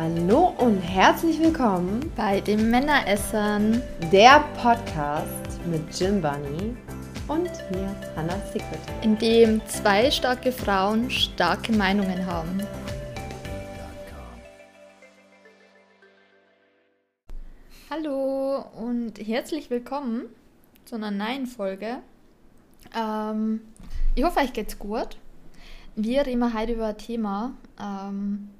Hallo und herzlich willkommen bei den Männeressern, der Podcast mit Jim Bunny und mir, Hannah Secret. in dem zwei starke Frauen starke Meinungen haben. Hallo und herzlich willkommen zu einer neuen Folge. Ähm, ich hoffe, euch geht's gut. Wir reden heute über ein Thema, ähm,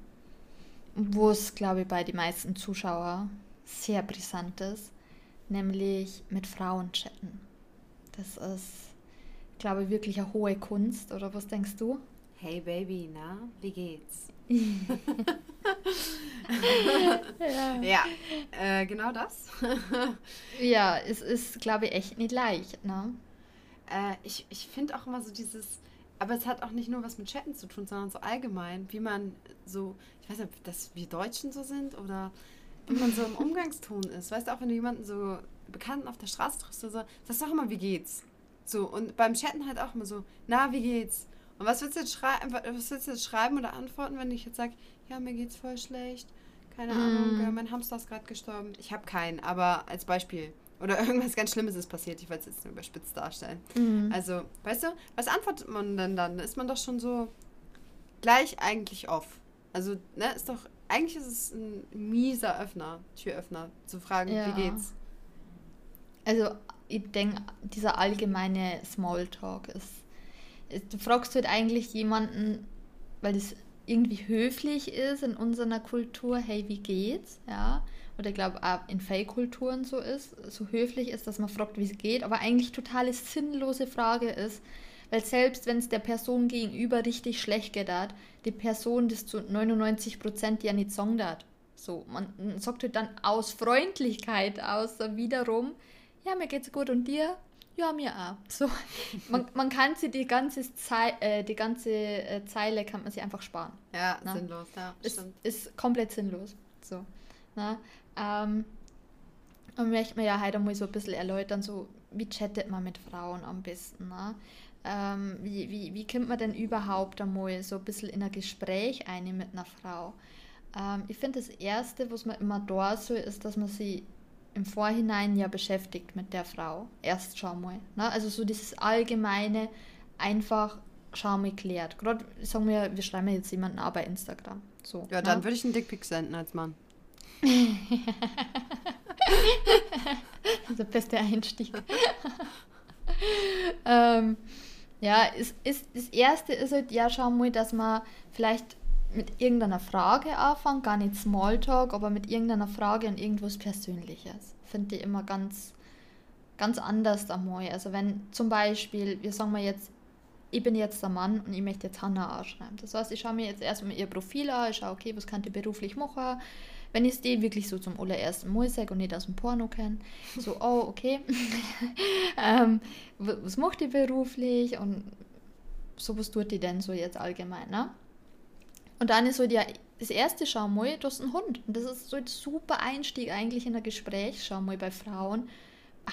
wo es, glaube ich, bei den meisten Zuschauern sehr brisant ist, nämlich mit Frauen chatten. Das ist, glaube ich, wirklich eine hohe Kunst, oder was denkst du? Hey Baby, na, wie geht's? Ja, Ja, äh, genau das. ja es ist, glaube ich, echt nicht leicht, ne? äh, ich ich finde auch immer so dieses, aber es hat auch nicht nur was mit Chatten zu tun, sondern so allgemein, wie man so, ich weiß nicht, ob das wir Deutschen so sind oder wie man so im Umgangston ist. Weißt du, auch wenn du jemanden so Bekannten auf der Straße triffst oder so, sagst du auch immer, wie geht's? So, und beim Chatten halt auch immer so, na, wie geht's? Und was willst du jetzt, schrei was willst du jetzt schreiben oder antworten, wenn ich jetzt sage, ja, mir geht's voll schlecht, keine Ahnung, äh, mein Hamster ist gerade gestorben. Ich habe keinen, aber als Beispiel. Oder irgendwas ganz Schlimmes ist passiert, ich will es jetzt nur überspitzt darstellen. Mhm. Also, weißt du, was antwortet man denn dann? Da ist man doch schon so gleich eigentlich off. Also, ne, ist doch, eigentlich ist es ein mieser Öffner, Türöffner, zu fragen, Ja. wie geht's? Also, ich denke, dieser allgemeine Smalltalk ist, ist. Du fragst halt eigentlich jemanden, weil das irgendwie höflich ist in unserer Kultur, hey, wie geht's? Ja. Oder ich glaube auch in Fake-Kulturen so ist, so höflich ist, dass man fragt, wie es geht, aber eigentlich totale sinnlose Frage ist, weil selbst wenn es der Person gegenüber richtig schlecht geht, hat, die Person das zu 99% ja nicht hat. So, man man sagt halt dann aus Freundlichkeit, außer wiederum, ja, mir geht's gut und dir? Ja, mir auch. So, man, man kann sich die ganze, Zei äh, die ganze äh, Zeile kann man sich einfach sparen. Ja, Na. sinnlos, ja, Ist, stimmt. ist komplett sinnlos. So, na, ähm, und möchte mir ja heute mal so ein bisschen erläutern, so wie chattet man mit Frauen am besten, ne? Ähm, wie, wie, wie kommt man denn überhaupt einmal so ein bisschen in ein Gespräch ein mit einer Frau? Ähm, ich finde, das Erste, was man immer da soll, ist, dass man sie im Vorhinein ja beschäftigt mit der Frau. Erst schon mal. Ne? Also so dieses allgemeine, einfach schau mal klärt. Gerade sagen wir, wir schreiben jetzt jemanden an bei Instagram. So, Ja, ne? dann würde ich einen Dickpick senden als Mann. der beste Einstieg. ähm, ja, ist, ist, das erste ist halt, ja, schau mal, dass man vielleicht mit irgendeiner Frage anfängt, gar nicht Smalltalk, aber mit irgendeiner Frage und irgendwas Persönliches. Finde ich immer ganz, ganz anders einmal. Also wenn zum Beispiel, wir sagen mal jetzt, ich bin jetzt der Mann und ich möchte jetzt Hannah anschreiben. Das heißt, ich schaue mir jetzt erstmal ihr Profil an, ich schaue, okay, was kann die beruflich machen. Wenn ich es die wirklich so zum allerersten Mal sage und nicht aus dem Porno kenne, so, oh, okay, ähm, wa- was macht die beruflich und so, was tut die denn so jetzt allgemein, ne? Und dann ist so die, das erste, schau mal, du hast einen Hund. Und das ist so ein super Einstieg eigentlich in ein Gespräch, schau mal, bei Frauen.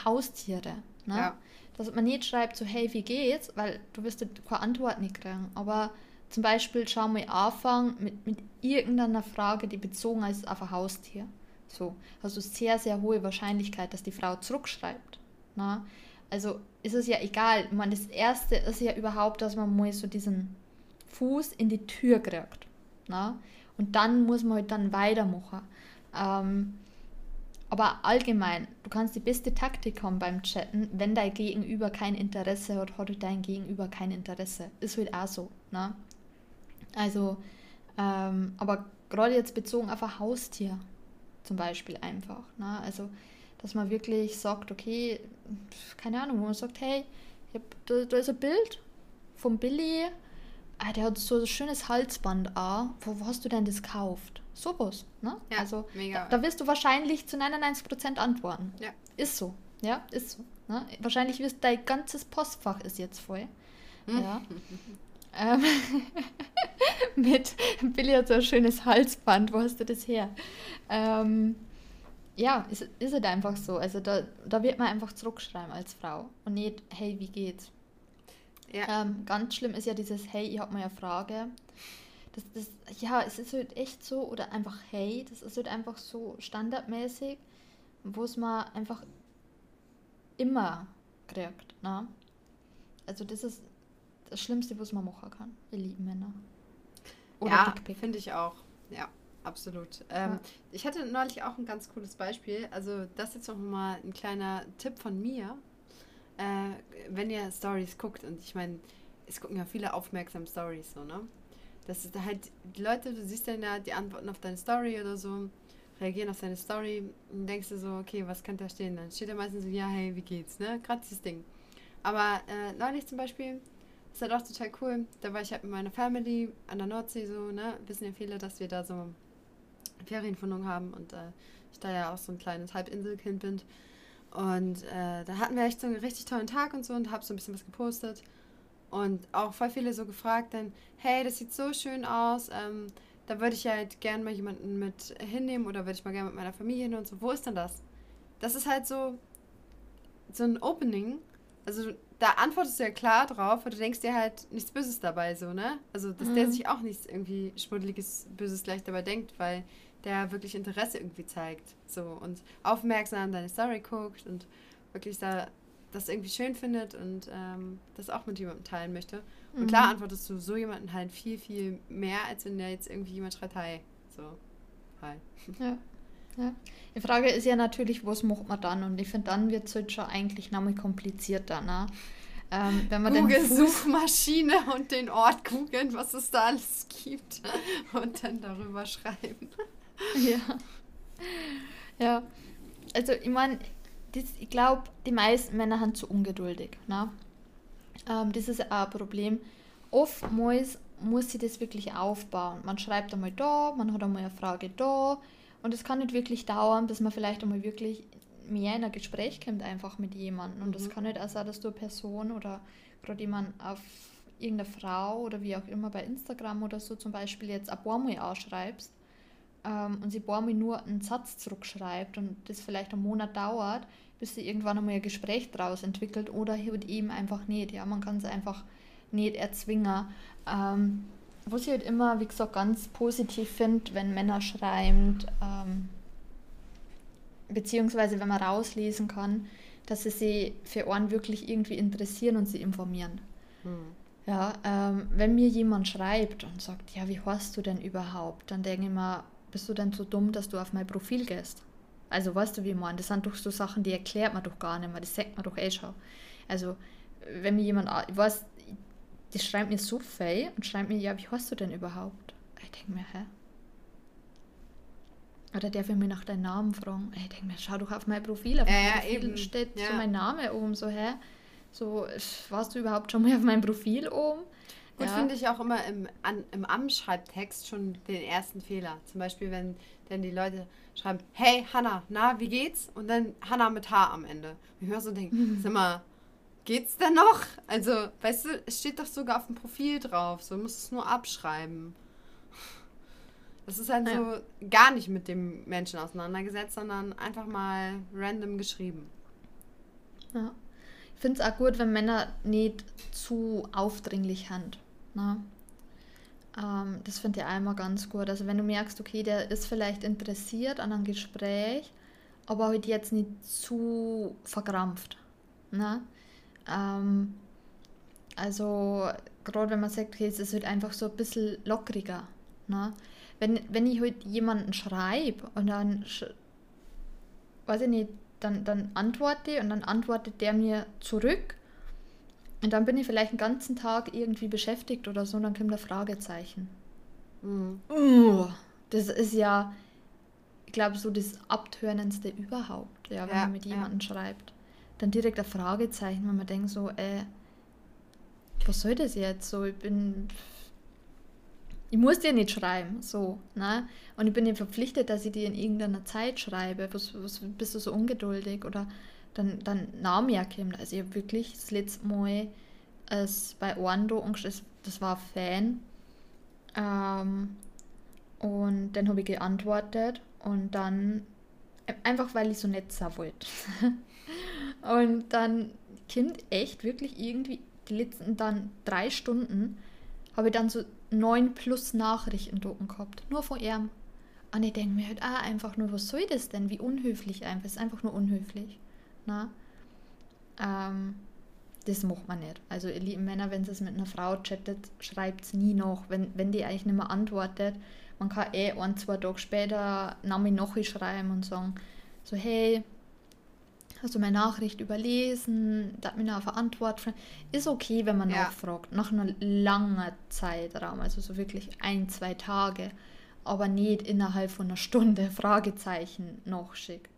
Haustiere. Ne? Ja. Dass man nicht schreibt, so, hey, wie geht's? Weil du wirst ja keine Antwort nicht kriegen. Aber zum Beispiel, schau mal, anfangen mit, mit irgendeiner Frage, die bezogen ist auf ein Haustier. So, du sehr, sehr hohe Wahrscheinlichkeit, dass die Frau zurückschreibt. Ne? Also ist es ja egal. Ich meine, das Erste ist ja überhaupt, dass man mal so diesen Fuß in die Tür kriegt. Ne? Und dann muss man halt dann weitermachen. Ähm, aber allgemein, du kannst die beste Taktik haben beim Chatten, wenn dein Gegenüber kein Interesse hat, hat dein Gegenüber kein Interesse. Ist halt auch so. Ne? Also, ähm, aber gerade jetzt bezogen auf ein Haustier zum Beispiel einfach. Ne? Also, dass man wirklich sagt, okay, keine Ahnung, wo man sagt, hey, ich hab, da, da ist ein Bild vom Billy, ah, der hat so ein schönes Halsband an. Wo, wo hast du denn das gekauft? Sowas, ne? Ja, also, mega. Da, da wirst du wahrscheinlich zu 99% antworten. Ja. Ist so. Ja, ist so. Ne? Wahrscheinlich wirst dein ganzes Postfach ist jetzt voll. Ja. ähm, mit Billy hat so ein schönes Halsband. Wo hast du das her? Ähm, ja, ist, ist halt einfach so. Also da, da wird man einfach zurückschreiben als Frau und nicht, hey, wie geht's? Ja. Ähm, ganz schlimm ist ja dieses, hey, ich habe mal eine Frage. das, das, ja, es ist halt echt so, oder einfach hey, das ist halt einfach so standardmäßig, wo es man einfach immer kriegt. Ne? Also das ist das Schlimmste, was man machen kann, ihr lieben Männer. Oder ja, finde ich auch. Ja, absolut. Ähm, ja. Ich hatte neulich auch ein ganz cooles Beispiel. Also das jetzt noch mal ein kleiner Tipp von mir. Äh, wenn ihr Stories guckt, und ich meine, es gucken ja viele aufmerksam Stories so, ne? Das ist halt, die Leute, du siehst dann ja die Antworten auf deine Story oder so, reagieren auf deine Story und denkst du so, okay, was könnte da stehen? Dann steht da meistens so, ja, hey, wie geht's, ne? Gerade dieses Ding. Aber äh, neulich zum Beispiel, ist halt auch total cool. Da war ich halt mit meiner Family an der Nordsee so, ne? Wissen ja viele, dass wir da so Ferienfundung haben und äh, ich da ja auch so ein kleines Halbinselkind bin. Und äh, da hatten wir echt so einen richtig tollen Tag und so und hab so ein bisschen was gepostet. Und auch voll viele so gefragt dann, hey, das sieht so schön aus, ähm, da würde ich halt gern mal jemanden mit hinnehmen oder würde ich mal gerne mit meiner Familie hin und so. Wo ist denn das? Das ist halt so, so ein Opening. Also da antwortest du ja klar drauf, aber du denkst dir halt nichts Böses dabei, so, ne? Also, dass mhm. der sich auch nichts irgendwie schmuddeliges, Böses gleich dabei denkt, weil der wirklich Interesse irgendwie zeigt. So und aufmerksam deine Story guckt und wirklich da das irgendwie schön findet und ähm, das auch mit jemandem teilen möchte. Und mhm. klar antwortest du so jemanden halt viel, viel mehr, als wenn der jetzt irgendwie jemand schreibt, hi. So, hi. Ja. Ja. Die Frage ist ja natürlich, was macht man dann? Und ich finde, dann wird es halt schon eigentlich noch mal komplizierter. Ne? Ähm, wenn man Google Suchmaschine und den Ort googeln, was es da alles gibt und dann darüber schreiben. Ja. Ja. Also ich meine, ich glaube, die meisten Männer sind zu ungeduldig. Ne? Ähm, das ist auch ein Problem. Oftmals muss sie das wirklich aufbauen. Man schreibt einmal da, man hat einmal eine Frage da und es kann nicht wirklich dauern, bis man vielleicht einmal wirklich mehr in ein Gespräch kommt einfach mit jemandem. Und mhm. das kann nicht auch sein, dass du eine Person oder gerade jemand auf irgendeine Frau oder wie auch immer bei Instagram oder so zum Beispiel jetzt ein paar Mal anschreibst ähm, und sie ein paar Mal nur einen Satz zurückschreibt und das vielleicht einen Monat dauert, bis sie irgendwann einmal ein Gespräch daraus entwickelt oder halt eben einfach nicht. Ja, man kann es einfach nicht erzwingen. Ähm, was ich halt immer, wie gesagt, ganz positiv finde, wenn Männer schreiben, ähm, beziehungsweise wenn man rauslesen kann, dass sie sich für einen wirklich irgendwie interessieren und sie informieren. Hm. Ja, ähm, wenn mir jemand schreibt und sagt, ja, wie heißt du denn überhaupt, dann denke ich mir, bist du denn so dumm, dass du auf mein Profil gehst? Also weißt du, wie man, das sind doch so Sachen, die erklärt man doch gar nicht mehr, das sagt man doch eh schon. Also, wenn mir jemand, ich weiß, die schreibt mir so viel und schreibt mir, ja, wie heißt du denn überhaupt? Ich denke mir, hä? Oder darf ich mich nach deinem Namen fragen? Ich denke mir, schau doch auf mein Profil. Auf ja, meinem Profil eben. steht ja. so mein Name oben, so, hä? So, warst du überhaupt schon mal auf meinem Profil oben? Gut, ja. finde ich auch immer im, an, im Anschreibtext schon den ersten Fehler. Zum Beispiel, wenn dann die Leute schreiben, hey Hanna, na, wie geht's? Und dann Hanna mit H am Ende. Und ich mir so denke, mhm. sag mal, geht's denn noch? Also, weißt du, es steht doch sogar auf dem Profil drauf. So, du musst es nur abschreiben. Das ist halt ja. so gar nicht mit dem Menschen auseinandergesetzt, sondern einfach mal random geschrieben. Ja. Ich finde es auch gut, wenn Männer nicht zu aufdringlich sind. Ne? Ähm, das finde ich einmal ganz gut. Also wenn du merkst, okay, der ist vielleicht interessiert an einem Gespräch, aber halt jetzt nicht zu verkrampft. Ne? Ähm, also gerade wenn man sagt, okay, es ist halt einfach so ein bisschen lockeriger. Ne? Wenn, wenn ich halt jemanden schreibe und dann, weiß ich nicht, dann, dann antworte und dann antwortet der mir zurück und dann bin ich vielleicht den ganzen Tag irgendwie beschäftigt oder so und dann kommt ein Fragezeichen. Mhm. Uh, das ist ja, ich glaube, so das Abtörnendste überhaupt, ja, wenn ja, man mit jemandem ja. schreibt dann direkt ein Fragezeichen, wenn man denkt so, äh, was soll das jetzt? So, ich bin. Ich muss dir nicht schreiben, so, ne? Und ich bin dir verpflichtet, dass ich dir in irgendeiner Zeit schreibe. Was, was bist du so ungeduldig? Oder dann, dann Name ja kommt. Also ich habe wirklich das letzte Mal als bei Orlando das, das war Fan. Ähm, und dann habe ich geantwortet und dann einfach weil ich so nett sein wollte. Und dann kommt echt wirklich irgendwie die letzten dann drei Stunden habe ich dann so neun plus Nachrichten drucken gehabt. Nur von ihm. Und ich denke mir halt ah, einfach nur, was soll das denn? Wie unhöflich einfach. Ist einfach nur unhöflich. Na? Ähm, das macht man nicht. Also ihr lieben Männer, wenn es mit einer Frau chattet, schreibt es nie noch. Wenn, wenn die eigentlich nicht mehr antwortet, man kann eh ein, zwei Tage später Name noch schreiben und sagen, so hey, hast du meine Nachricht überlesen, da hat mir eine Antwort. Ist okay, wenn man ja. nachfragt, nach einer langen Zeitraum, also so wirklich ein, zwei Tage, aber nicht innerhalb von einer Stunde Fragezeichen nachschickt.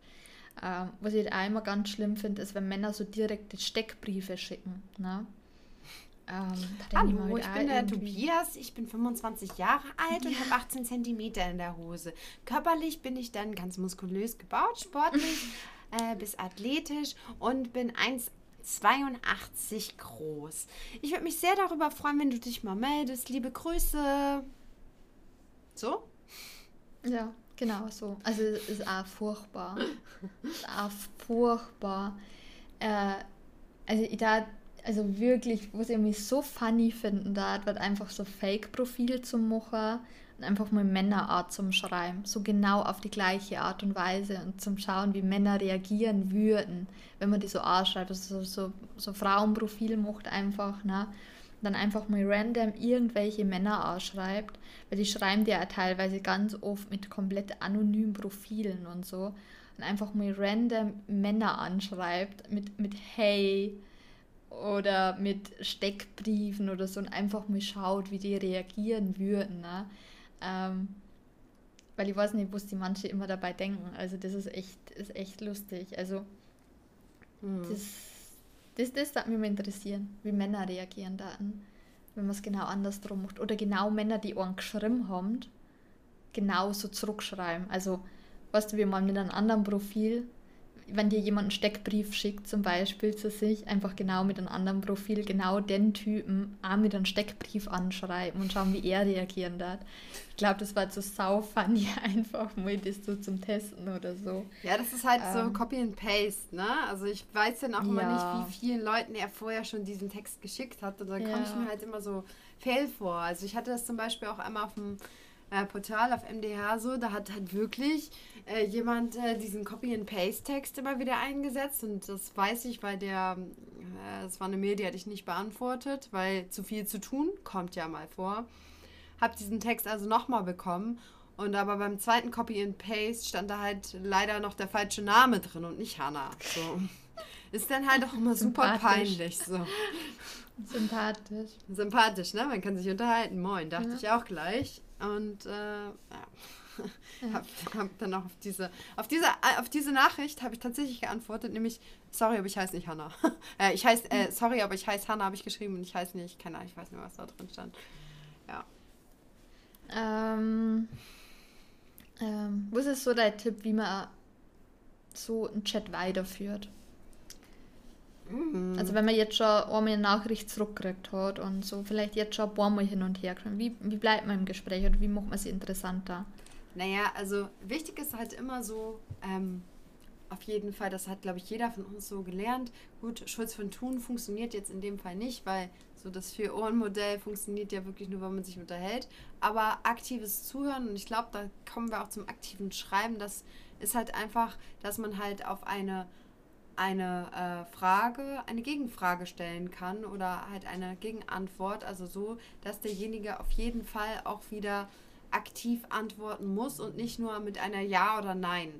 Ähm, was ich einmal ganz schlimm finde, ist, wenn Männer so direkte Steckbriefe schicken. Ne? Ähm, Hallo, ich bin der Tobias, ich bin 25 Jahre alt ja. und habe 18 Zentimeter in der Hose. Körperlich bin ich dann ganz muskulös gebaut, sportlich äh, bis athletisch und bin 1,82 groß. Ich würde mich sehr darüber freuen, wenn du dich mal meldest. Liebe Grüße. So? Ja. Genau so. Also es ist auch furchtbar. es ist auch furchtbar. Äh, also ich da, also wirklich, was ich mich so funny finden da, wird einfach so Fake-Profil zu machen einfach mal Männerart zum Schreiben. So genau auf die gleiche Art und Weise und zum Schauen, wie Männer reagieren würden, wenn man die so anschreibt. Also so, so, so Frauenprofil macht einfach, ne? dann einfach mal random irgendwelche Männer ausschreibt, weil die schreiben dir ja teilweise ganz oft mit komplett anonymen Profilen und so und einfach mal random Männer anschreibt mit, mit Hey oder mit Steckbriefen oder so und einfach mal schaut, wie die reagieren würden. Ne? Ähm, weil ich weiß nicht, was die manche immer dabei denken. Also das ist echt, ist echt lustig. Also mhm. das das, das würde mich mal interessieren, wie Männer reagieren da an, wenn man es genau andersrum macht. Oder genau Männer, die einen geschrieben haben, genauso zurückschreiben. Also, weißt du, wie man mit einem anderen Profil wenn dir jemand einen Steckbrief schickt, zum Beispiel zu sich, einfach genau mit einem anderen Profil, genau den Typen auch mit einem Steckbrief anschreiben und schauen, wie er reagieren wird. Ich glaube, das war so sau funny, einfach mal das so zum Testen oder so. Ja, das ist halt ähm, so Copy and Paste, ne? Also ich weiß dann auch immer ja. nicht, wie vielen Leuten er vorher schon diesen Text geschickt hat. Und dann ja. komme ich mir halt immer so fehl vor. Also ich hatte das zum Beispiel auch einmal auf dem äh, Portal auf MDH so, da hat halt wirklich äh, jemand äh, diesen Copy-and-Paste-Text immer wieder eingesetzt und das weiß ich, weil der, äh, es war eine Mail, die hatte ich nicht beantwortet, weil zu viel zu tun, kommt ja mal vor. Hab diesen Text also nochmal bekommen und aber beim zweiten Copy-and-Paste stand da halt leider noch der falsche Name drin und nicht Hannah. So. Ist dann halt auch immer super peinlich. So. Sympathisch. Sympathisch, ne? Man kann sich unterhalten. Moin, dachte ja. ich auch gleich. Und äh, ja. ja. Hab, hab, dann auch auf diese, auf diese, äh, auf diese Nachricht habe ich tatsächlich geantwortet, nämlich, sorry, aber ich heiße nicht Hannah. äh, ich heiße, äh, sorry, aber ich heiße Hannah, habe ich geschrieben und ich heiße nicht, keine Ahnung, ich weiß nicht, was da drin stand. Ja. Ähm, ähm, was ist so dein Tipp, wie man so einen Chat weiterführt? Mhm. Also wenn man jetzt schon einmal eine Nachricht zurückgekriegt hat und so vielleicht jetzt schon ein paar Mal hin und her kann, wie, wie bleibt man im Gespräch oder wie macht man sie interessanter? Naja, also wichtig ist halt immer so, ähm, auf jeden Fall, das hat, glaube ich, jeder von uns so gelernt. Gut, Schulz von Thun funktioniert jetzt in dem Fall nicht, weil so das Vier-Ohren-Modell funktioniert ja wirklich nur, wenn man sich unterhält. Aber aktives Zuhören, und ich glaube, da kommen wir auch zum aktiven Schreiben, das ist halt einfach, dass man halt auf eine eine äh, Frage, eine Gegenfrage stellen kann oder halt eine Gegenantwort, also so, dass derjenige auf jeden Fall auch wieder aktiv antworten muss und nicht nur mit einer Ja oder Nein.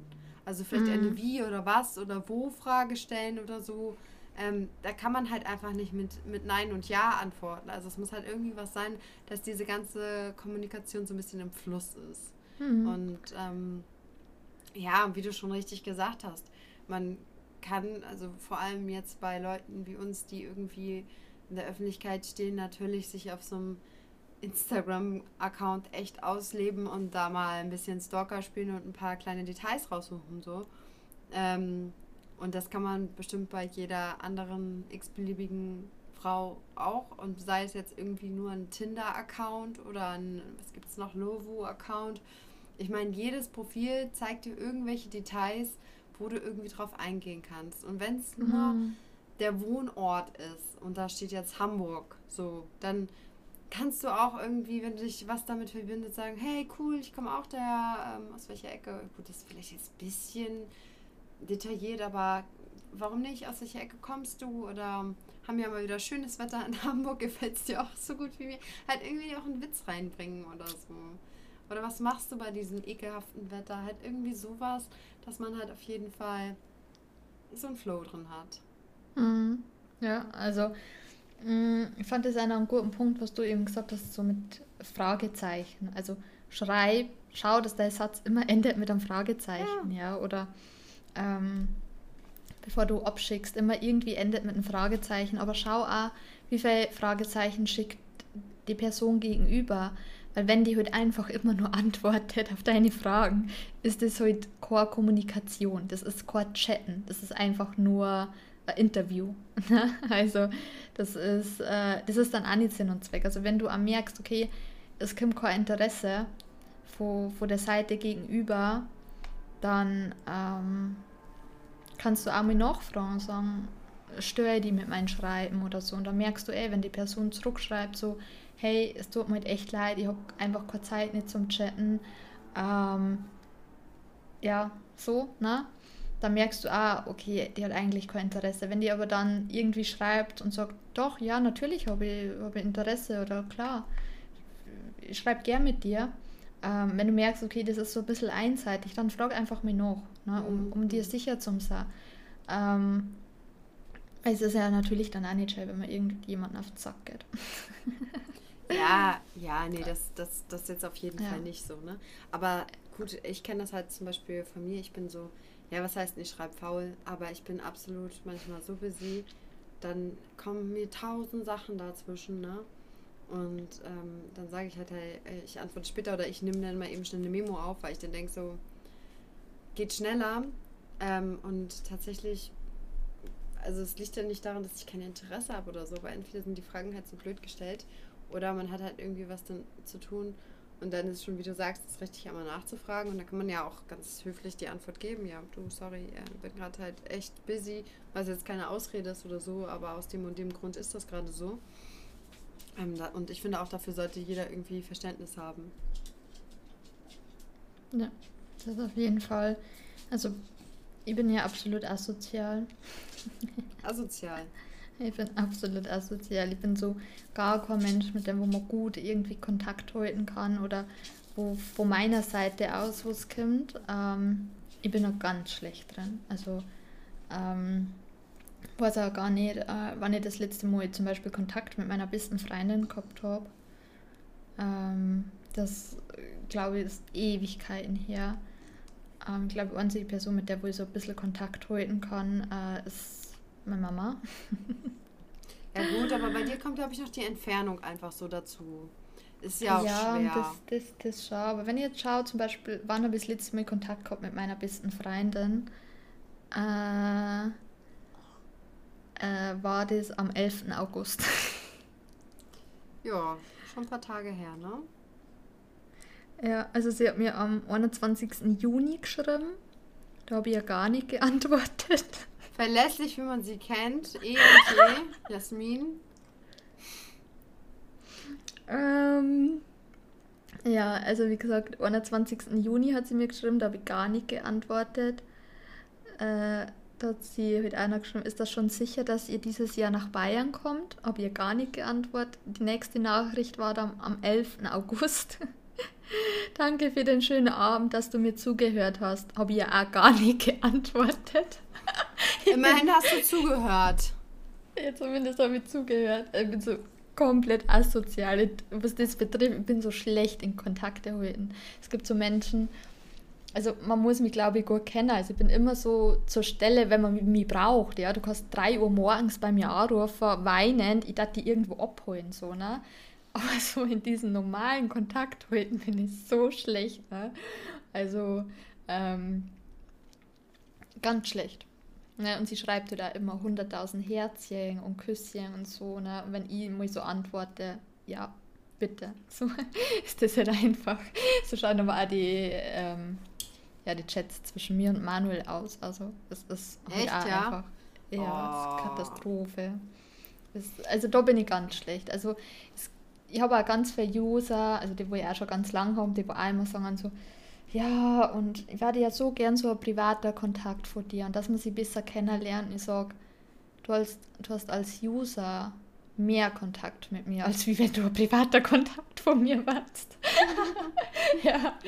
Also vielleicht mhm. eine Wie oder was oder wo Frage stellen oder so. Ähm, da kann man halt einfach nicht mit, mit Nein und Ja antworten. Also es muss halt irgendwie was sein, dass diese ganze Kommunikation so ein bisschen im Fluss ist. Mhm. Und ähm, ja, wie du schon richtig gesagt hast, man kann, also vor allem jetzt bei Leuten wie uns, die irgendwie in der Öffentlichkeit stehen, natürlich sich auf so einem Instagram-Account echt ausleben und da mal ein bisschen Stalker spielen und ein paar kleine Details raussuchen. So. Ähm, und das kann man bestimmt bei jeder anderen x-beliebigen Frau auch. Und sei es jetzt irgendwie nur ein Tinder-Account oder ein, was gibt es noch, Lovo-Account. Ich meine, jedes Profil zeigt dir irgendwelche Details, wo du irgendwie drauf eingehen kannst. Und wenn es nur mhm. der Wohnort ist und da steht jetzt Hamburg, so, dann kannst du auch irgendwie, wenn du dich was damit verbindet, sagen, hey cool, ich komme auch daher, ähm, aus welcher Ecke? Gut, das ist vielleicht jetzt ein bisschen detailliert, aber warum nicht? Aus welcher Ecke kommst du? Oder haben ja mal wieder schönes Wetter in Hamburg, gefällt es dir auch so gut wie mir? Halt irgendwie auch einen Witz reinbringen oder so. Oder was machst du bei diesem ekelhaften Wetter? Halt irgendwie sowas, dass man halt auf jeden Fall so einen Flow drin hat. Mhm. Ja, also mm, ich fand das einen guten Punkt, was du eben gesagt hast, so mit Fragezeichen. Also schreib, schau, dass dein Satz immer endet mit einem Fragezeichen, ja, ja? oder ähm, bevor du abschickst, immer irgendwie endet mit einem Fragezeichen. Aber schau auch, wie viele Fragezeichen schickt die Person gegenüber. Weil wenn die halt einfach immer nur antwortet auf deine Fragen, ist das halt keine Kommunikation. Das ist kein Chatten. Das ist einfach nur ein Interview. Ne? also das ist, äh, das ist dann auch nicht Sinn und Zweck. Also wenn du merkst, okay, es kommt kein Interesse von, von der Seite gegenüber, dann ähm, kannst du auch mal nachfragen und sagen, störe die mit meinem Schreiben oder so. Und dann merkst du, ey, wenn die Person zurückschreibt, so, hey, es tut mir halt echt leid, ich habe einfach keine Zeit nicht zum Chatten. Ähm, ja, so, ne? Dann merkst du, ah, okay, die hat eigentlich kein Interesse. Wenn die aber dann irgendwie schreibt und sagt, doch, ja, natürlich habe ich, hab ich Interesse oder klar, ich schreibe gern mit dir. Ähm, wenn du merkst, okay, das ist so ein bisschen einseitig, dann frag einfach mich noch, ne, um, mhm. um dir sicher zu sein. Ähm, es ist ja natürlich dann auch nicht schön, wenn man irgendjemanden auf den Sack geht. Ja, ja, nee, das, das, das ist jetzt auf jeden ja. Fall nicht so, ne? Aber gut, ich kenne das halt zum Beispiel von mir. Ich bin so, ja, was heißt ich schreibe faul, aber ich bin absolut manchmal so busy, dann kommen mir tausend Sachen dazwischen, ne? Und ähm, dann sage ich halt, hey, ich antworte später oder ich nehme dann mal eben schnell eine Memo auf, weil ich dann denke, so, geht schneller. Ähm, und tatsächlich, also es liegt ja nicht daran, dass ich kein Interesse habe oder so, weil entweder sind die Fragen halt so blöd gestellt oder man hat halt irgendwie was dann zu tun. Und dann ist es schon, wie du sagst, es richtig einmal nachzufragen. Und da kann man ja auch ganz höflich die Antwort geben. Ja, du, sorry, ich bin gerade halt echt busy, was jetzt keine Ausrede ist oder so, aber aus dem und dem Grund ist das gerade so. Ähm, und ich finde auch, dafür sollte jeder irgendwie Verständnis haben. Ja, das ist auf jeden Fall. Also, ich bin ja absolut asozial. Asozial. Ich bin absolut asozial. Ich bin so gar kein Mensch, mit dem wo man gut irgendwie Kontakt halten kann oder wo von meiner Seite aus was kommt. Ähm, ich bin noch ganz schlecht drin. Also ähm, weiß auch gar nicht, äh, wann ich das letzte Mal zum Beispiel Kontakt mit meiner besten Freundin gehabt habe. Ähm, das glaube ich ist Ewigkeiten her. Ähm, ich glaube, die einzige Person, mit der wo ich so ein bisschen Kontakt halten kann, äh, ist meine Mama. ja gut, aber bei dir kommt, glaube ich, noch die Entfernung einfach so dazu. Ist ja auch ja, schwer. Ja, das, das, das schon. Aber wenn ich jetzt schaue, zum Beispiel, wann habe ich das letzte Mal Kontakt gehabt mit meiner besten Freundin, äh, äh, war das am 11. August. ja, schon ein paar Tage her, ne? Ja, also sie hat mir am 21. Juni geschrieben. Da habe ich ja gar nicht geantwortet. Verlässlich, wie man sie kennt. E und T. Jasmin. Ähm, ja, also wie gesagt, 21. Juni hat sie mir geschrieben, da habe ich gar nicht geantwortet. Äh, da hat sie mit einer geschrieben, ist das schon sicher, dass ihr dieses Jahr nach Bayern kommt? Habe ihr gar nicht geantwortet. Die nächste Nachricht war dann am 11. August. Danke für den schönen Abend, dass du mir zugehört hast. Habe ich ja auch gar nicht geantwortet. Immerhin hast du zugehört. Ja, zumindest habe ich zugehört. Ich bin so komplett asozial, was das betrifft. Ich bin so schlecht in Kontakte halten. Es gibt so Menschen, also man muss mich, glaube ich, gut kennen. Also ich bin immer so zur Stelle, wenn man mich braucht. Ja, du kannst drei Uhr morgens bei mir anrufen, weinend, ich darf die irgendwo abholen, so, ne? Aber so in diesen normalen Kontakt halten bin ich so schlecht, ne? Also, ähm, ganz schlecht. Ne, und sie schreibt da immer 100.000 Herzchen und Küsschen und so. Ne? Und wenn ich mal so antworte, ja, bitte. So ist das halt einfach. So schauen aber auch die, ähm, ja, die Chats zwischen mir und Manuel aus. Also es ist halt Echt, ja? einfach. Ja, oh. Katastrophe. Das, also da bin ich ganz schlecht. Also es ich habe auch ganz viele User, also die, wo ich auch schon ganz lange habe, die wo auch immer sagen so, ja, und ich werde ja so gern so ein privater Kontakt von dir und dass man sie besser kennenlernt. Ich sage, du hast, du hast als User mehr Kontakt mit mir, als wie wenn du ein privater Kontakt von mir warst. ja,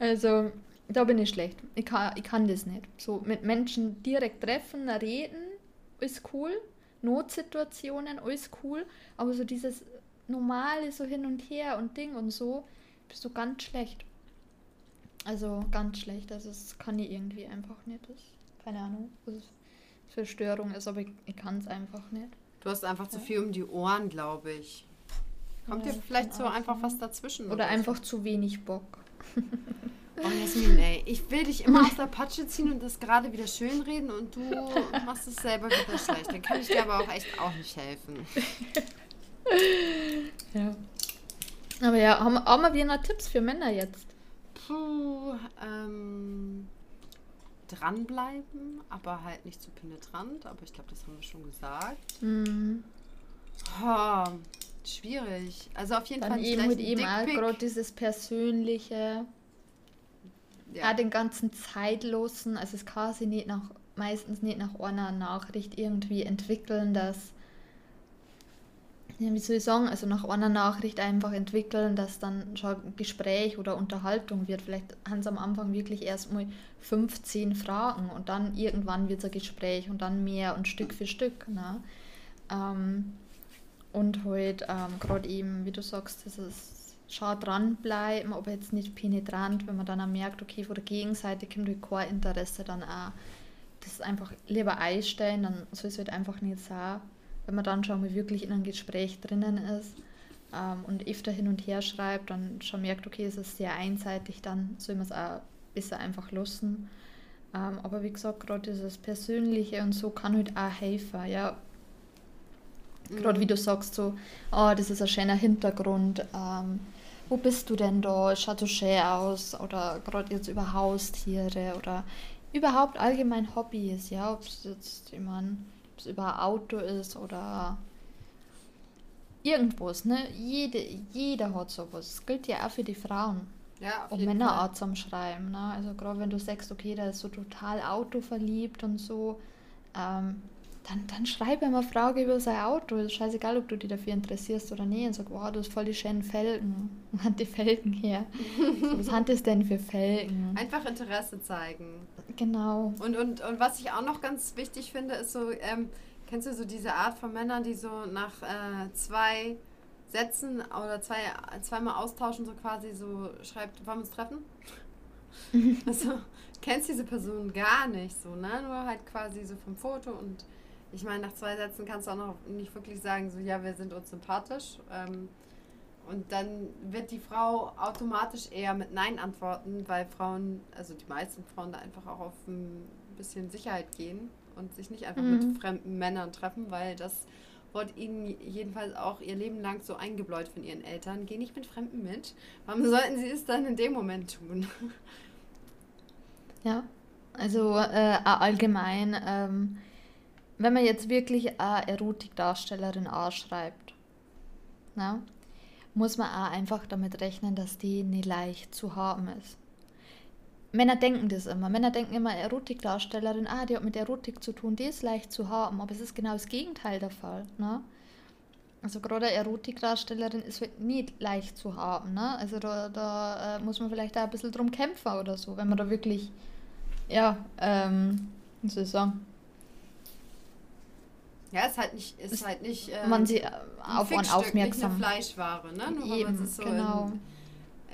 also da bin ich schlecht. Ich kann, ich kann das nicht. So mit Menschen direkt treffen, reden, ist cool. Notsituationen, alles cool. Aber so dieses normale, so hin und her und Ding und so, bist du ganz schlecht. Also ganz schlecht. Also das kann ich irgendwie einfach nicht. Das, keine Ahnung, was es für Störung ist, aber ich, ich kann es einfach nicht. Du hast einfach zu viel um die Ohren, glaube ich. Kommt ja, dir vielleicht so einfach was dazwischen? Oder, oder einfach zu wenig Bock. Oh, Jasmin, ey, ich will dich immer aus der Patsche ziehen und das gerade wieder schön reden und du machst es selber wieder schlecht. Dann kann ich dir aber auch echt auch nicht helfen. Ja. Aber ja, haben, haben wir noch Tipps für Männer jetzt? Puh, ähm, dranbleiben, aber halt nicht zu penetrant. Aber ich glaube, das haben wir schon gesagt. Mhm. Oh, schwierig. Also auf jeden Dann Fall eben mit ihm auch gerade dieses persönliche, ja. auch den ganzen zeitlosen, also es kann sich nicht nach, meistens nicht nach einer Nachricht irgendwie entwickeln, dass ja, wie soll ich sagen, also nach einer Nachricht einfach entwickeln, dass dann schon Gespräch oder Unterhaltung wird. Vielleicht haben sie am Anfang wirklich erstmal 15 Fragen und dann irgendwann wird es ein Gespräch und dann mehr und Stück für Stück. Ne? Ähm, und halt ähm, gerade eben, wie du sagst, dieses schau dranbleiben, aber jetzt nicht penetrant, wenn man dann auch merkt, okay, von der Gegenseite kommt halt kein Interesse, dann auch das einfach lieber einstellen, dann soll es halt einfach nicht sein wenn man dann schon mal wirklich in einem Gespräch drinnen ist ähm, und öfter hin und her schreibt, dann schon merkt, okay, es ist sehr einseitig, dann soll man es auch besser einfach lassen. Ähm, aber wie gesagt, gerade dieses Persönliche und so kann halt auch helfen, ja. Gerade mhm. wie du sagst, so, oh, das ist ein schöner Hintergrund, ähm, wo bist du denn da, schaut so schön aus oder gerade jetzt über Haustiere oder überhaupt allgemein Hobbys, ja, ob es jetzt, ich meine, es über Auto ist oder irgendwas, ne? Jede, jeder hat sowas. Das gilt ja auch für die Frauen. Ja, auf und Männer auch zum Schreiben, ne? Also gerade wenn du sagst, okay, der ist so total autoverliebt und so, ähm, dann, dann schreib ihm eine Frage über sein Auto. Ist scheißegal, ob du dich dafür interessierst oder nicht. Und sag, wow, du hast voll die schönen Felgen. Wo hat die Felgen her? was hat es denn für Felgen? Einfach Interesse zeigen. Genau. Und, und, und was ich auch noch ganz wichtig finde, ist so, ähm, kennst du so diese Art von Männern, die so nach äh, zwei Sätzen oder zwei, zweimal austauschen, so quasi so schreibt, wollen wir uns treffen? also, kennst diese Person gar nicht so, ne? Nur halt quasi so vom Foto und ich meine, nach zwei Sätzen kannst du auch noch nicht wirklich sagen, so ja, wir sind uns sympathisch. Ähm, und dann wird die Frau automatisch eher mit Nein antworten, weil Frauen, also die meisten Frauen da einfach auch auf ein bisschen Sicherheit gehen und sich nicht einfach mhm. mit fremden Männern treffen, weil das wurde ihnen jedenfalls auch ihr Leben lang so eingebläut von ihren Eltern. Geh nicht mit Fremden mit. Warum sollten sie es dann in dem Moment tun? Ja, also äh, allgemein, ähm, wenn man jetzt wirklich eine Erotikdarstellerin ausschreibt, na, muss man auch einfach damit rechnen, dass die nicht leicht zu haben ist. Männer denken das immer. Männer denken immer, Erotikdarstellerin, ah, die hat mit Erotik zu tun, die ist leicht zu haben. Aber es ist genau das Gegenteil der Fall. Ne? Also gerade Erotikdarstellerin ist halt nicht leicht zu haben. Ne? Also da, da äh, muss man vielleicht auch ein bisschen drum kämpfen oder so, wenn man da wirklich, ja, ähm, wie soll ich sagen, ja, ist halt nicht, ist halt nicht. Ähm, man sie auf ein aufmerksam. Nicht eine Fleischware, ne? Nur wenn man es so genau.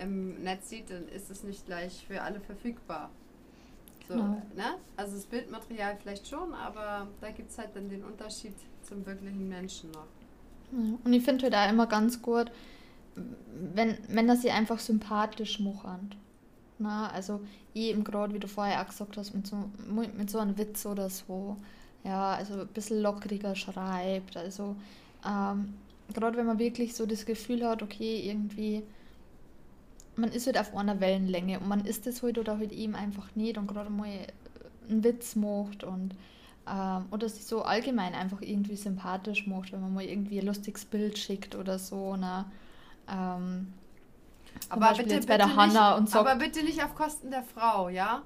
im, im, Netz sieht, dann ist es nicht gleich für alle verfügbar. So, genau. ne? Also das Bildmaterial vielleicht schon, aber da gibt es halt dann den Unterschied zum wirklichen Menschen noch. Ja, und ich finde halt auch immer ganz gut, wenn Männer sie einfach sympathisch machen. Na, also eben gerade, wie du vorher auch gesagt hast, mit so, mit so einem Witz oder so ja, also ein bisschen lockeriger schreibt. Also ähm, gerade wenn man wirklich so das Gefühl hat, okay, irgendwie, man ist halt auf einer Wellenlänge und man ist es halt oder halt eben einfach nicht und gerade mal einen Witz macht und ähm, oder sich so allgemein einfach irgendwie sympathisch macht, wenn man mal irgendwie ein lustiges Bild schickt oder so. Ne? Ähm, Aber bitte, bei bitte der Hanna und so. aber bitte nicht auf Kosten der Frau, ja?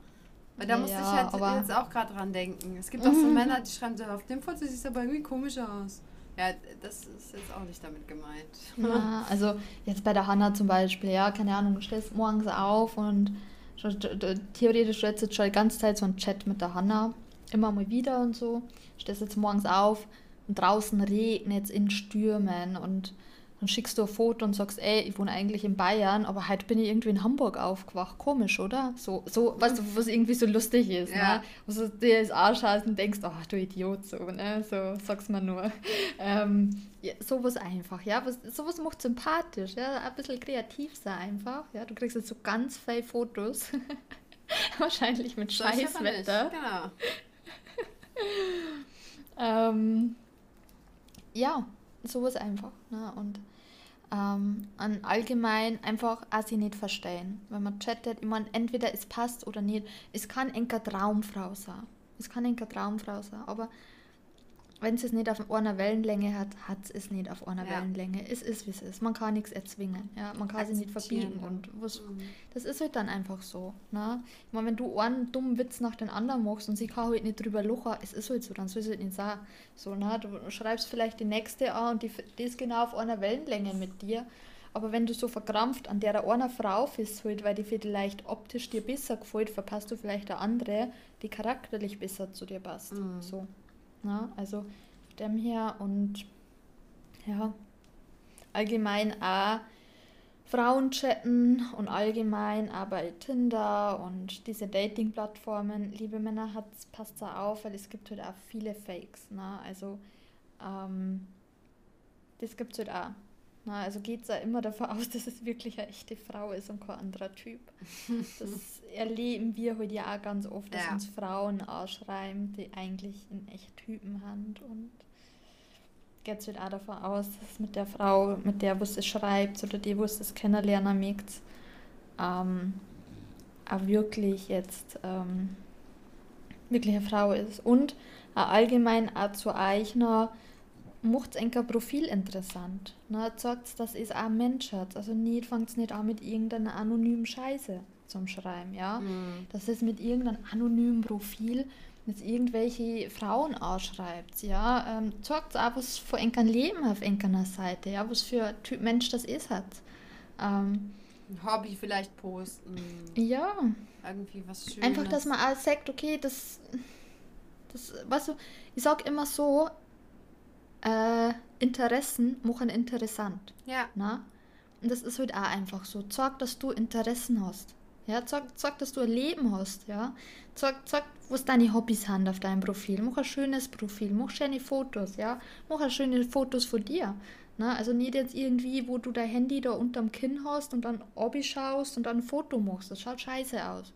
Weil da Ja, muss ich halt jetzt auch gerade dran denken. Es gibt auch so Männer, die schreiben so, auf dem Foto sieht es aber irgendwie komisch aus. Ja, das ist jetzt auch nicht damit gemeint. Ja, also jetzt bei der Hanna zum Beispiel, ja, keine Ahnung, du stehst morgens auf und theoretisch du hast jetzt schon die ganze Zeit so einen Chat mit der Hanna, immer mal wieder und so. Stehst jetzt morgens auf und draußen regnet es in Stürmen und dann schickst du ein Foto und sagst, ey, ich wohne eigentlich in Bayern, aber heute bin ich irgendwie in Hamburg aufgewacht. Komisch, oder? So, so was, was irgendwie so lustig ist, Ja. ne? Wo du dir das anschaust und denkst, ach du Idiot, so, ne? So sag's mal nur. Ähm, ja, sowas einfach, ja. Was, sowas macht sympathisch, ja. Ein bisschen kreativ sein einfach. Ja, du kriegst jetzt so ganz viele Fotos. Wahrscheinlich mit. Scheißwetter. Genau. Ähm, ja, sowas einfach. Ne? Und ähm, an allgemein einfach auch sie nicht verstehen. Wenn man chattet, ich meine, entweder es passt oder nicht. Es kann enker Traumfrau sein. Es kann enker Traumfrau sein. Aber wenn es es nicht auf einer Wellenlänge hat, hat es es nicht auf einer Ja. Wellenlänge. Es ist, wie es ist. Man kann nichts erzwingen. Ja? Man kann sie nicht dann. Und was, Mhm. das ist halt dann einfach so. Ne? Ich meine, wenn du einen dummen Witz nach den anderen machst und sie kann halt nicht drüber lachen, es ist halt so, dann soll sie halt nicht sagen. So, ne? Du schreibst vielleicht die nächste an und die, die ist genau auf einer Wellenlänge mit dir. Aber wenn du so verkrampft an der einer Frau bist, halt, weil die vielleicht optisch dir besser gefällt, verpasst du vielleicht eine andere, die charakterlich besser zu dir passt. Mhm. So. Ne? Also dem her und ja, allgemein auch Frauen chatten und allgemein auch bei Tinder und diese Dating-Plattformen. Liebe Männer, hat's, passt da auf, weil es gibt halt auch viele Fakes. Ne? Also, ähm, das gibt es halt auch. Ne? Also geht es auch immer davon aus, dass es wirklich eine echte Frau ist und kein anderer Typ. Das erleben wir heute ja auch ganz oft, dass Ja. uns Frauen ausschreiben, die eigentlich in echt Typen haben und geht es halt auch davon aus, dass mit der Frau, mit der wo es schreibt oder die, wo es kennenlernen mögt, ähm, auch wirklich jetzt ähm, wirklich eine Frau ist. Und auch allgemein auch zu euch noch macht es Profil interessant. Ne? Sagt dass es auch ein Mensch hat. Also nicht fängt es nicht an mit irgendeiner anonymen Scheiße zum Schreiben, ja. Mhm. Dass es mit irgendeinem anonymen Profil jetzt irgendwelche Frauen ausschreibt, ja. Ähm, sagt auch, was für ein Leben auf einer Seite, ja, was für ein Typ Mensch das ist hat. Ähm, Ein Hobby vielleicht posten. ja, Irgendwie was Schönes. Einfach, dass man auch sagt, okay, das, das, weißt du, ich sag immer so, äh, Interessen machen interessant, Ja. ne? Und das ist halt auch einfach so. Sag, dass du Interessen hast. Ja, sag, sag, dass du ein Leben hast, ja. Sag, sag, was deine Hobbys sind auf deinem Profil. Mach ein schönes Profil, mach schöne Fotos, ja. Mach ein schöne Fotos von dir. Ne? Also nicht jetzt irgendwie, wo du dein Handy da unterm Kinn hast und dann schaust und dann ein Foto machst. Das schaut scheiße aus.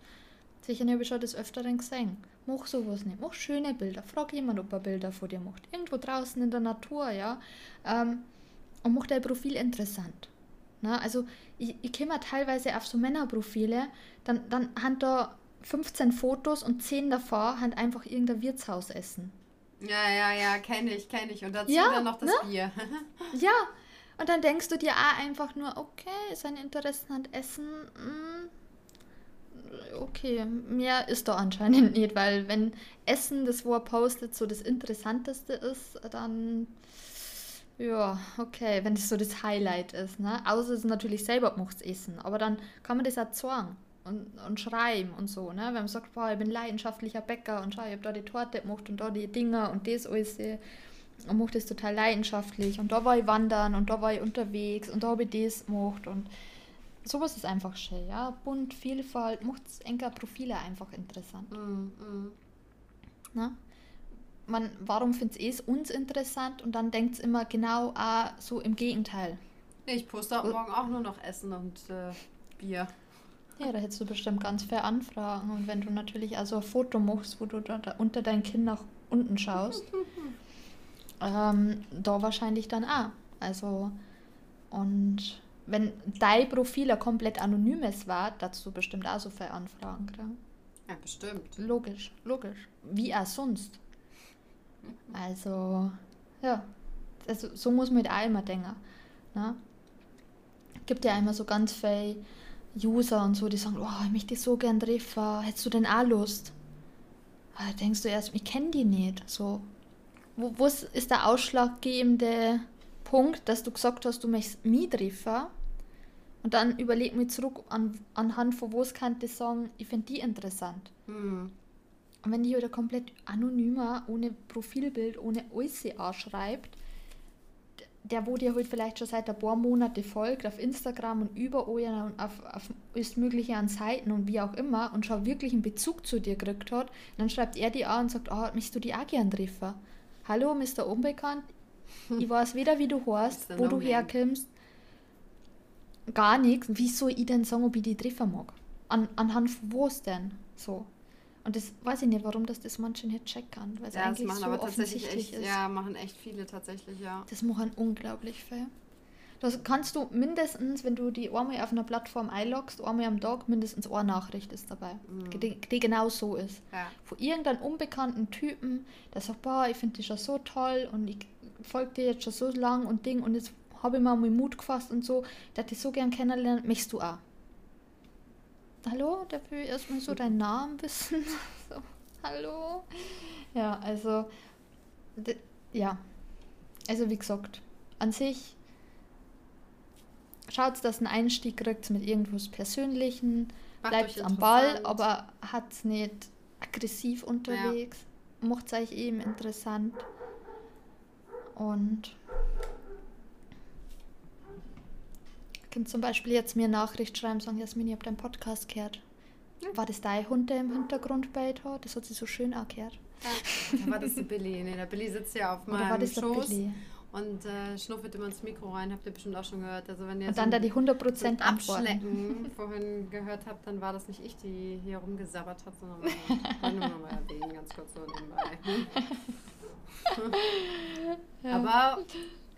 Sicher habe ich schon des Öfteren gesehen. Mach sowas nicht. Mach schöne Bilder. Frag jemand, ob er Bilder von dir macht. Irgendwo draußen in der Natur, ja. Ähm, und mach dein Profil interessant. Na, also ich, ich komme teilweise auf so Männerprofile, dann, dann haben da 15 Fotos und 10 davor haben einfach irgendein Wirtshaus essen. Ja, ja, ja, kenne ich, kenne ich. Und dazu Ja, dann noch das ne? Bier. Ja, und dann denkst du dir auch einfach nur, okay, seine Interessen hat Essen. mm, Okay, mehr ist da anscheinend nicht, weil wenn Essen, das wo er postet, so das Interessanteste ist, dann ja, okay, wenn das so das Highlight ist, ne? Außer es ist natürlich selber macht's Essen, aber dann kann man das auch sagen und, und schreiben und so, ne? Wenn man sagt, boah, ich bin leidenschaftlicher Bäcker und schau, ich hab da die Torte gemacht und da die Dinger und das alles und mache das total leidenschaftlich und da war ich wandern und da war ich unterwegs und da habe ich das gemacht und sowas ist einfach schön, ja. Bunt, Vielfalt, macht enker Profile einfach interessant. Mm, mm. Ne? Man, warum findet es uns interessant und dann denkt es immer genau ah, so im Gegenteil. Ich poste auch morgen auch nur noch Essen und äh, Bier. Ja, da hättest du bestimmt ganz fair Anfragen. Und wenn du natürlich also ein Foto machst, wo du da, da unter dein Kinn nach unten schaust, ähm, da wahrscheinlich dann auch. Also, und wenn dein Profil ein komplett anonymes war, du bestimmt auch so viele Anfragen kriegen. Ja, bestimmt. Logisch, logisch. Wie auch sonst. Also, ja. Also, so muss man halt auch immer denken. Ne? Gibt ja immer so ganz viele User und so, die sagen, oh, ich möchte dich so gern treffen, hättest du denn auch Lust? Aber da denkst du erst, ich kenne die nicht. So, wo, wo ist der ausschlaggebende Punkt, dass du gesagt hast, du möchtest mich treffen? Und dann überleg mir zurück, an, anhand von was könnte ich sagen, ich finde die interessant. Hm. Und wenn die wieder komplett anonymer, ohne Profilbild, ohne alles anschreibt, d- der, wo dir halt vielleicht schon seit ein paar Monaten folgt, auf Instagram und überall und auf, auf alles Mögliche an Seiten und wie auch immer und schon wirklich einen Bezug zu dir gekriegt hat, dann schreibt er dir an und sagt, ah, möchtest du die auch gern treffen? Hallo, Mr. Unbekannt, ich weiß weder, wie du heißt, wo du herkommst, gar nichts. Wie soll ich denn sagen, ob ich die treffen mag? An, anhand von was denn? So. Und das weiß ich nicht, warum das, das manche nicht checken, weil es Ja, das eigentlich machen so aber tatsächlich offensichtlich echt, ist. ja, machen echt viele tatsächlich, ja. Das machen unglaublich viel. Das kannst du mindestens, wenn du die einmal auf einer Plattform einloggst, einmal am Tag, mindestens eine Nachricht ist dabei, Mhm. die, die genau so ist. Ja. Von irgendeinem unbekannten Typen, der sagt, boah, ich finde dich schon so toll und ich folge dir jetzt schon so lang und Ding und jetzt habe ich mal meinen Mut gefasst und so, der hat dich so gern kennenlernen, möchtest du auch? Hallo, der will erstmal so deinen Namen wissen. so, hallo? Ja, also, ja. Also wie gesagt, an sich schaut, dass ein Einstieg kriegt mit irgendwas Persönlichen, Macht bleibt am Ball, aber hat nicht aggressiv unterwegs, macht es euch eben interessant. Und könnt zum Beispiel jetzt mir eine Nachricht schreiben, sagen, Jasmin, ich habe deinen Podcast gehört. Ja. War das dein Hund, der im Hintergrund bellt hat? Das hat sich so schön angehört. Ja, da war das der Billy. Nee, der Billy sitzt ja auf Oder war meinem das Schoß und äh, schnuffelt immer ins Mikro rein. Habt ihr bestimmt auch schon gehört. Also wenn ihr Und so dann da die 100% so ein Antworten. Abschlecken vorhin gehört habt, dann war das nicht ich, die hier rumgesabbert hat, sondern war nur noch mal erwähnen, ganz kurz so nebenbei. Ja. Aber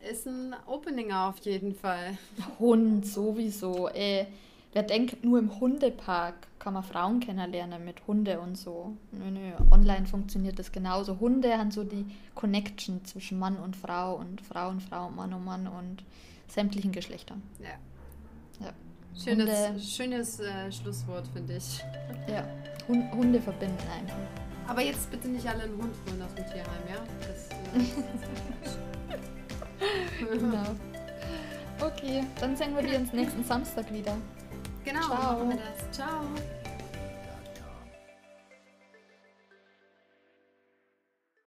ist ein Openinger auf jeden Fall. Hund sowieso. Ey, wer denkt, nur im Hundepark kann man Frauen kennenlernen mit Hunde und so. Nö, nö, online funktioniert das genauso. Hunde haben so die Connection zwischen Mann und Frau und Frau und Frau, Mann und Mann und sämtlichen Geschlechtern. Ja. Ja. Schönes, Hunde- schönes äh, Schlusswort, finde ich. Ja, Hun Hunde verbinden einfach. Aber jetzt bitte nicht alle einen Hund holen aus dem Tierheim, ja? Das, äh, Genau. Okay, dann sehen wir uns nächsten Samstag wieder. genau, Ciao. machen wir das. Ciao.